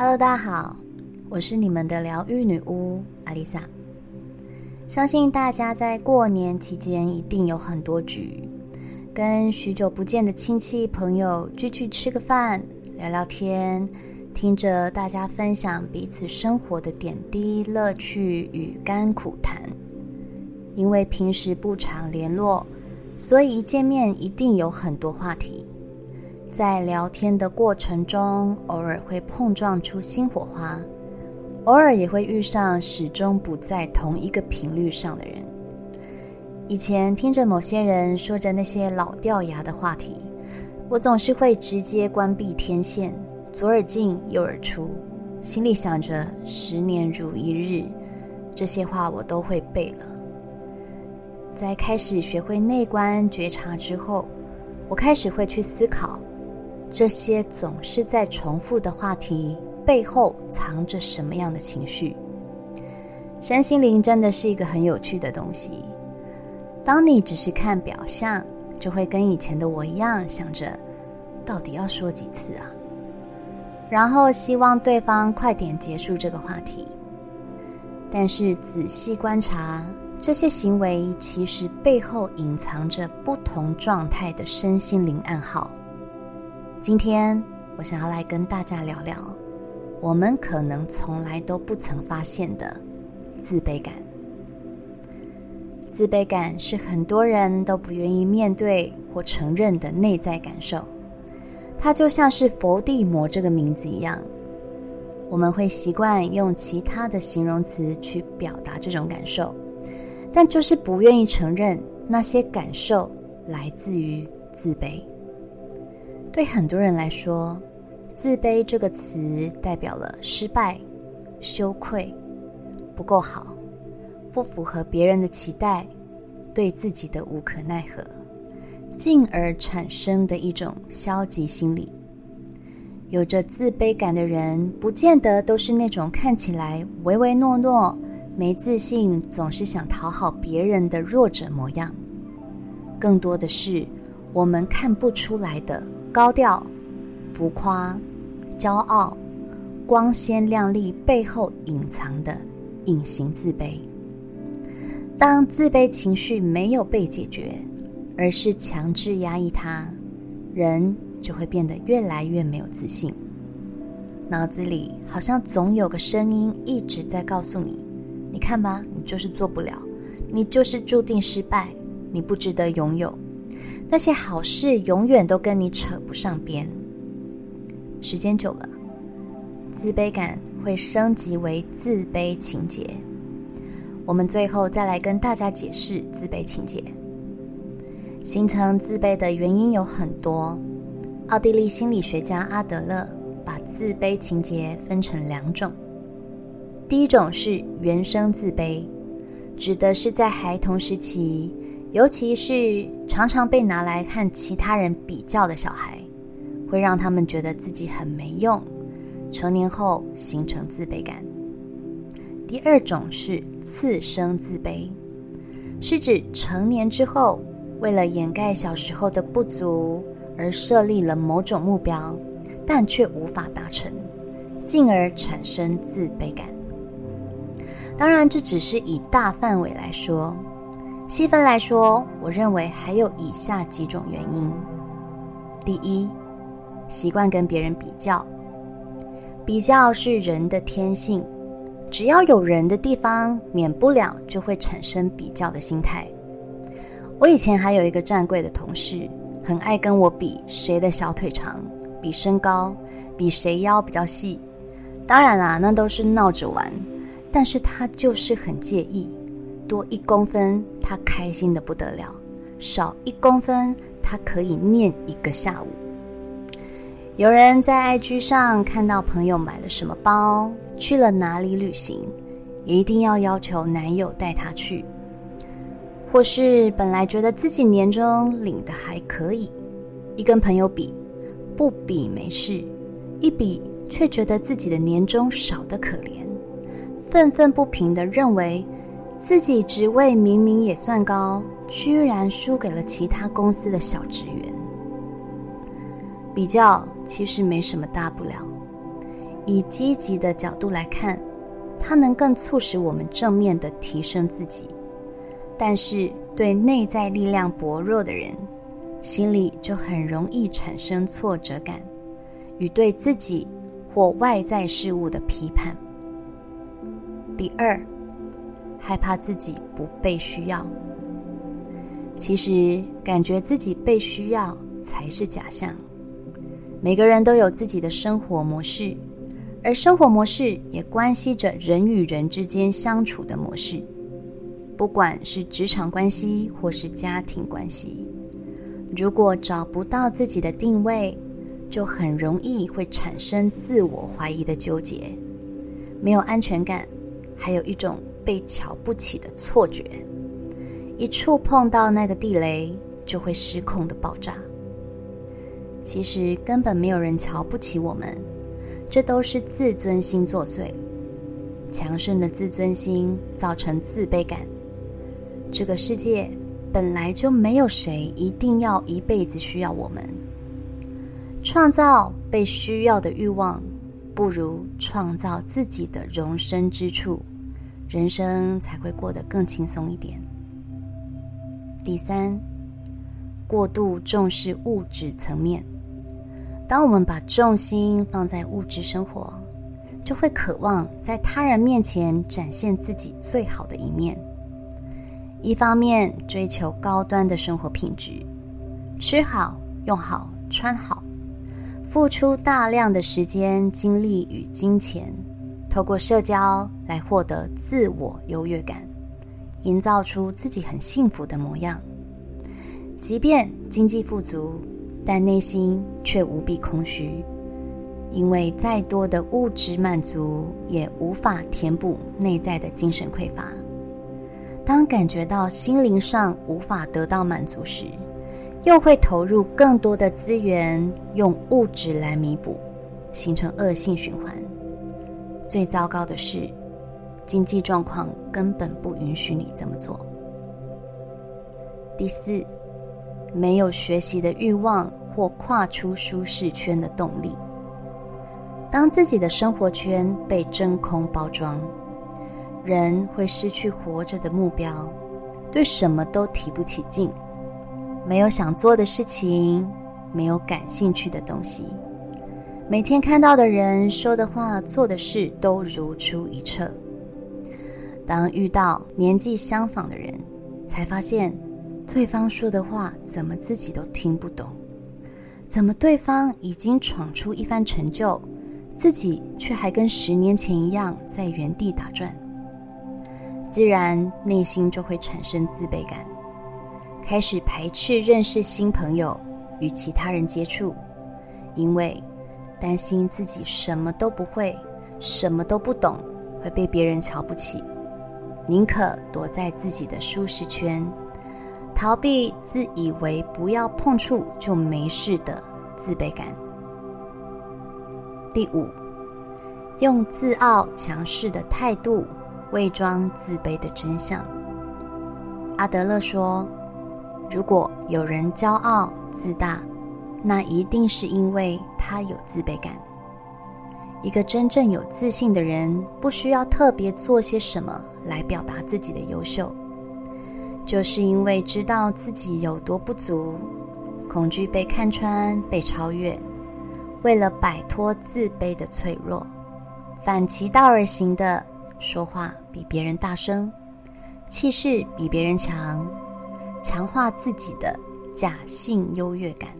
Hello，大家好，我是你们的疗愈女巫阿丽萨。相信大家在过年期间一定有很多局，跟许久不见的亲戚朋友聚聚吃个饭，聊聊天，听着大家分享彼此生活的点滴、乐趣与甘苦谈。因为平时不常联络，所以一见面一定有很多话题。在聊天的过程中，偶尔会碰撞出新火花，偶尔也会遇上始终不在同一个频率上的人。以前听着某些人说着那些老掉牙的话题，我总是会直接关闭天线，左耳进右耳出，心里想着“十年如一日”，这些话我都会背了。在开始学会内观觉察之后，我开始会去思考。这些总是在重复的话题背后藏着什么样的情绪？身心灵真的是一个很有趣的东西。当你只是看表象，就会跟以前的我一样，想着到底要说几次啊？然后希望对方快点结束这个话题。但是仔细观察，这些行为其实背后隐藏着不同状态的身心灵暗号。今天我想要来跟大家聊聊，我们可能从来都不曾发现的自卑感。自卑感是很多人都不愿意面对或承认的内在感受，它就像是佛地魔这个名字一样，我们会习惯用其他的形容词去表达这种感受，但就是不愿意承认那些感受来自于自卑。对很多人来说，“自卑”这个词代表了失败、羞愧、不够好、不符合别人的期待、对自己的无可奈何，进而产生的一种消极心理。有着自卑感的人，不见得都是那种看起来唯唯诺诺、没自信、总是想讨好别人的弱者模样，更多的是我们看不出来的。高调、浮夸、骄傲、光鲜亮丽背后隐藏的隐形自卑。当自卑情绪没有被解决，而是强制压抑它，人就会变得越来越没有自信。脑子里好像总有个声音一直在告诉你：“你看吧，你就是做不了，你就是注定失败，你不值得拥有。”那些好事永远都跟你扯不上边。时间久了，自卑感会升级为自卑情结。我们最后再来跟大家解释自卑情结。形成自卑的原因有很多。奥地利心理学家阿德勒把自卑情结分成两种。第一种是原生自卑，指的是在孩童时期。尤其是常常被拿来和其他人比较的小孩，会让他们觉得自己很没用，成年后形成自卑感。第二种是次生自卑，是指成年之后，为了掩盖小时候的不足而设立了某种目标，但却无法达成，进而产生自卑感。当然，这只是以大范围来说。细分来说，我认为还有以下几种原因：第一，习惯跟别人比较，比较是人的天性，只要有人的地方，免不了就会产生比较的心态。我以前还有一个站柜的同事，很爱跟我比谁的小腿长，比身高，比谁腰比较细。当然啦，那都是闹着玩，但是他就是很介意。多一公分，他开心得不得了；少一公分，他可以念一个下午。有人在 IG 上看到朋友买了什么包，去了哪里旅行，一定要要求男友带她去；或是本来觉得自己年终领的还可以，一跟朋友比，不比没事，一比却觉得自己的年终少得可怜，愤愤不平地认为。自己职位明明也算高，居然输给了其他公司的小职员。比较其实没什么大不了，以积极的角度来看，它能更促使我们正面的提升自己。但是，对内在力量薄弱的人，心里就很容易产生挫折感与对自己或外在事物的批判。第二，害怕自己不被需要。其实，感觉自己被需要才是假象。每个人都有自己的生活模式，而生活模式也关系着人与人之间相处的模式，不管是职场关系或是家庭关系。如果找不到自己的定位，就很容易会产生自我怀疑的纠结，没有安全感，还有一种被瞧不起的错觉。一触碰到那个地雷，就会失控的爆炸。其实根本没有人瞧不起我们，这都是自尊心作祟。强盛的自尊心造成自卑感。这个世界本来就没有谁一定要一辈子需要我们。创造被需要的欲望，不如创造自己的容身之处，人生才会过得更轻松一点。第三，过度重视物质层面。当我们把重心放在物质生活，就会渴望在他人面前展现自己最好的一面。一方面追求高端的生活品质，吃好、用好、穿好，付出大量的时间、精力与金钱，透过社交来获得自我优越感。营造出自己很幸福的模样，即便经济富足，但内心却无比空虚，因为再多的物质满足也无法填补内在的精神匮乏。当感觉到心灵上无法得到满足时，又会投入更多的资源，用物质来弥补，形成恶性循环。最糟糕的是，经济状况根本不允许你这么做。第四，没有学习的欲望或跨出舒适圈的动力。当自己的生活圈被真空包装，人会失去活着的目标，对什么都提不起劲，没有想做的事情，没有感兴趣的东西，每天看到的人说的话、做的事都如出一辙。当遇到年纪相仿的人，才发现对方说的话怎么自己都听不懂，怎么对方已经闯出一番成就，自己却还跟十年前一样在原地打转，自然内心就会产生自卑感，开始排斥认识新朋友与其他人接触，因为担心自己什么都不会，什么都不懂，会被别人瞧不起。宁可躲在自己的舒适圈，逃避自以为不要碰触就没事的自卑感。第五，用自傲强势的态度伪装自卑的真相。阿德勒说：“如果有人骄傲自大，那一定是因为他有自卑感。一个真正有自信的人，不需要特别做些什么。”来表达自己的优秀，就是因为知道自己有多不足，恐惧被看穿、被超越。为了摆脱自卑的脆弱，反其道而行的说话比别人大声，气势比别人强，强化自己的假性优越感，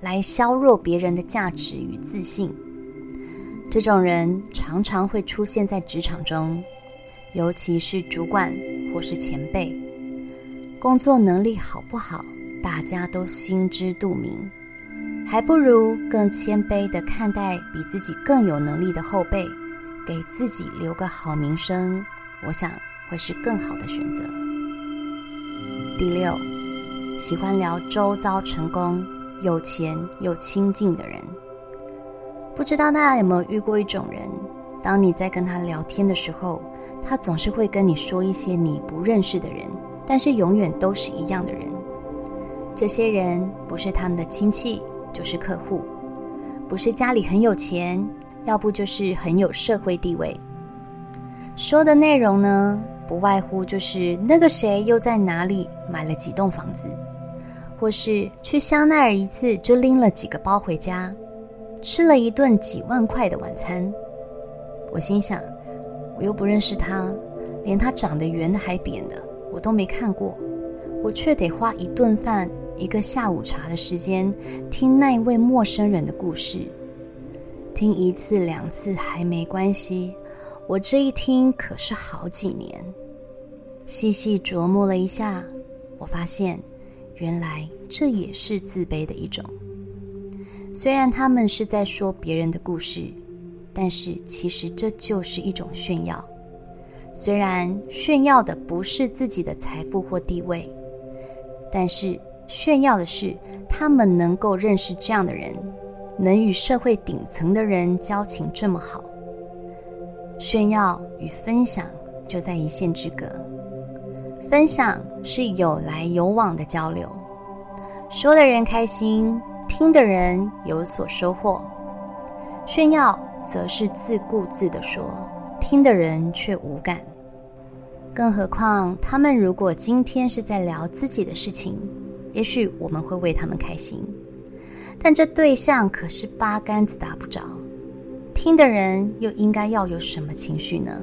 来削弱别人的价值与自信。这种人常常会出现在职场中。尤其是主管或是前辈，工作能力好不好，大家都心知肚明，还不如更谦卑地看待比自己更有能力的后辈，给自己留个好名声，我想会是更好的选择。第六，喜欢聊周遭成功、有钱又亲近的人，不知道大家有没有遇过一种人，当你在跟他聊天的时候，他总是会跟你说一些你不认识的人，但是永远都是一样的人。这些人不是他们的亲戚，就是客户；不是家里很有钱，要不就是很有社会地位。说的内容呢，不外乎就是那个谁又在哪里买了几栋房子，或是去香奈儿一次就拎了几个包回家，吃了一顿几万块的晚餐。我心想，我又不认识他，连他长得圆的还扁的我都没看过，我却得花一顿饭、一个下午茶的时间听那一位陌生人的故事。听一次两次还没关系。我这一听可是好几年，细细琢磨了一下，我发现原来这也是自卑的一种。虽然他们是在说别人的故事，但是其实这就是一种炫耀。虽然炫耀的不是自己的财富或地位，但是炫耀的是他们能够认识这样的人，能与社会顶层的人交情这么好。炫耀与分享就在一线之隔。分享是有来有往的交流，说的人开心，听的人有所收获；炫耀则是自顾自的说，听的人却无感。更何况，他们如果今天是在聊自己的事情，也许我们会为他们开心，但这对象可是八竿子打不着。听的人又应该要有什么情绪呢？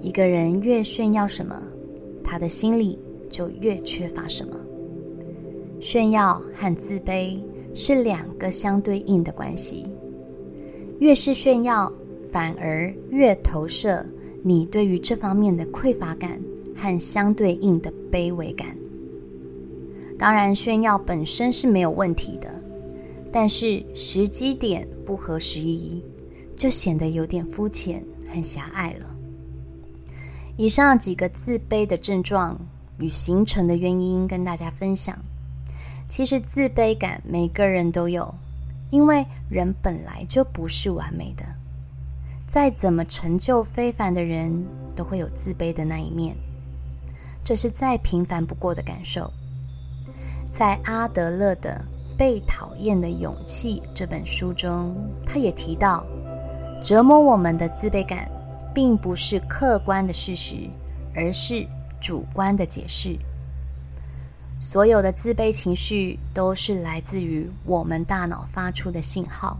一个人越炫耀什么，他的心里就越缺乏什么。炫耀和自卑是两个相对应的关系。越是炫耀，反而越投射你对于这方面的匮乏感和相对应的卑微感。当然，炫耀本身是没有问题的。但是时机点不合时宜，就显得有点肤浅和狭隘了。以上几个自卑的症状与形成的原因跟大家分享。其实自卑感每个人都有，因为人本来就不是完美的。再怎么成就非凡的人，都会有自卑的那一面，这是再平凡不过的感受。在阿德勒的。《被讨厌的勇气》这本书中，他也提到，折磨我们的自卑感，并不是客观的事实，而是主观的解释。所有的自卑情绪都是来自于我们大脑发出的信号，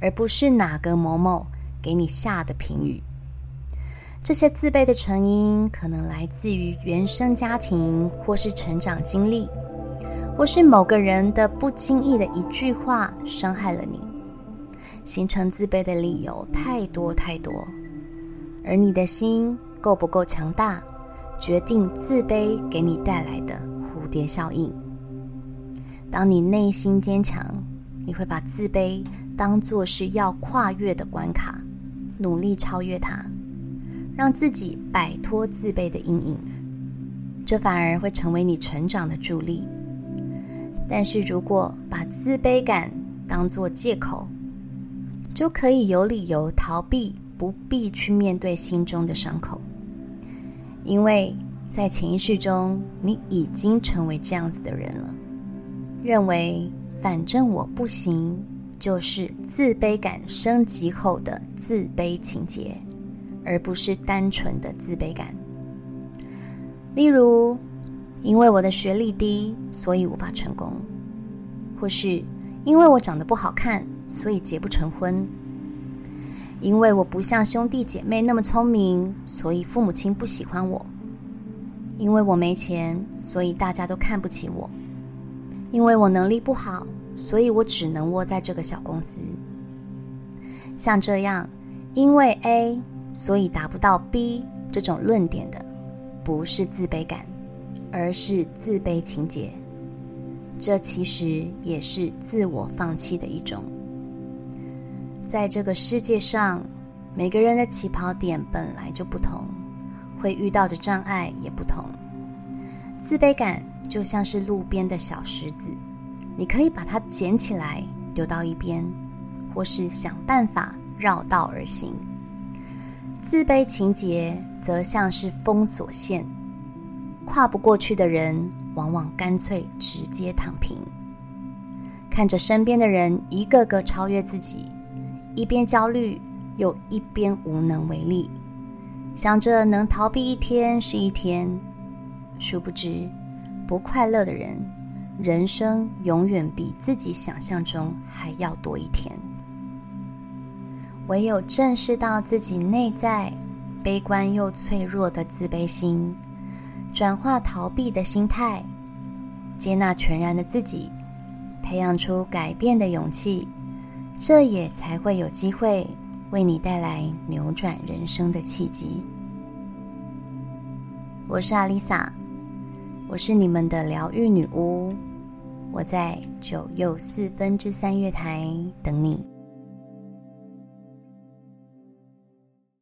而不是哪个某某给你下的评语。这些自卑的成因，可能来自于原生家庭或是成长经历。或是某个人的不经意的一句话伤害了你，形成自卑的理由太多太多，而你的心够不够强大，决定自卑给你带来的蝴蝶效应。当你内心坚强，你会把自卑当作是要跨越的关卡，努力超越它，让自己摆脱自卑的阴影，这反而会成为你成长的助力。但是如果把自卑感当作借口，就可以有理由逃避，不必去面对心中的伤口。因为在潜意识中，你已经成为这样子的人了，认为反正我不行，就是自卑感升级后的自卑情结，而不是单纯的自卑感。例如，因为我的学历低，所以无法成功；或是因为我长得不好看，所以结不成婚；因为我不像兄弟姐妹那么聪明，所以父母亲不喜欢我；因为我没钱，所以大家都看不起我；因为我能力不好，所以我只能窝在这个小公司。像这样，因为 A 所以达不到 B 这种论点的，不是自卑感。而是自卑情结，这其实也是自我放弃的一种。在这个世界上，每个人的起跑点本来就不同，会遇到的障碍也不同。自卑感就像是路边的小石子，你可以把它捡起来丢到一边，或是想办法绕道而行。自卑情节则像是封锁线。跨不过去的人，往往干脆直接躺平，看着身边的人一个个超越自己，一边焦虑又一边无能为力，想着能逃避一天是一天，殊不知不快乐的人，人生永远比自己想象中还要多一天。唯有正视到自己内在悲观又脆弱的自卑心，转化逃避的心态，接纳全然的自己，培养出改变的勇气，这也才会有机会为你带来扭转人生的契机。我是阿丽萨，我是你们的疗愈女巫，我在九又四分之三月台等你。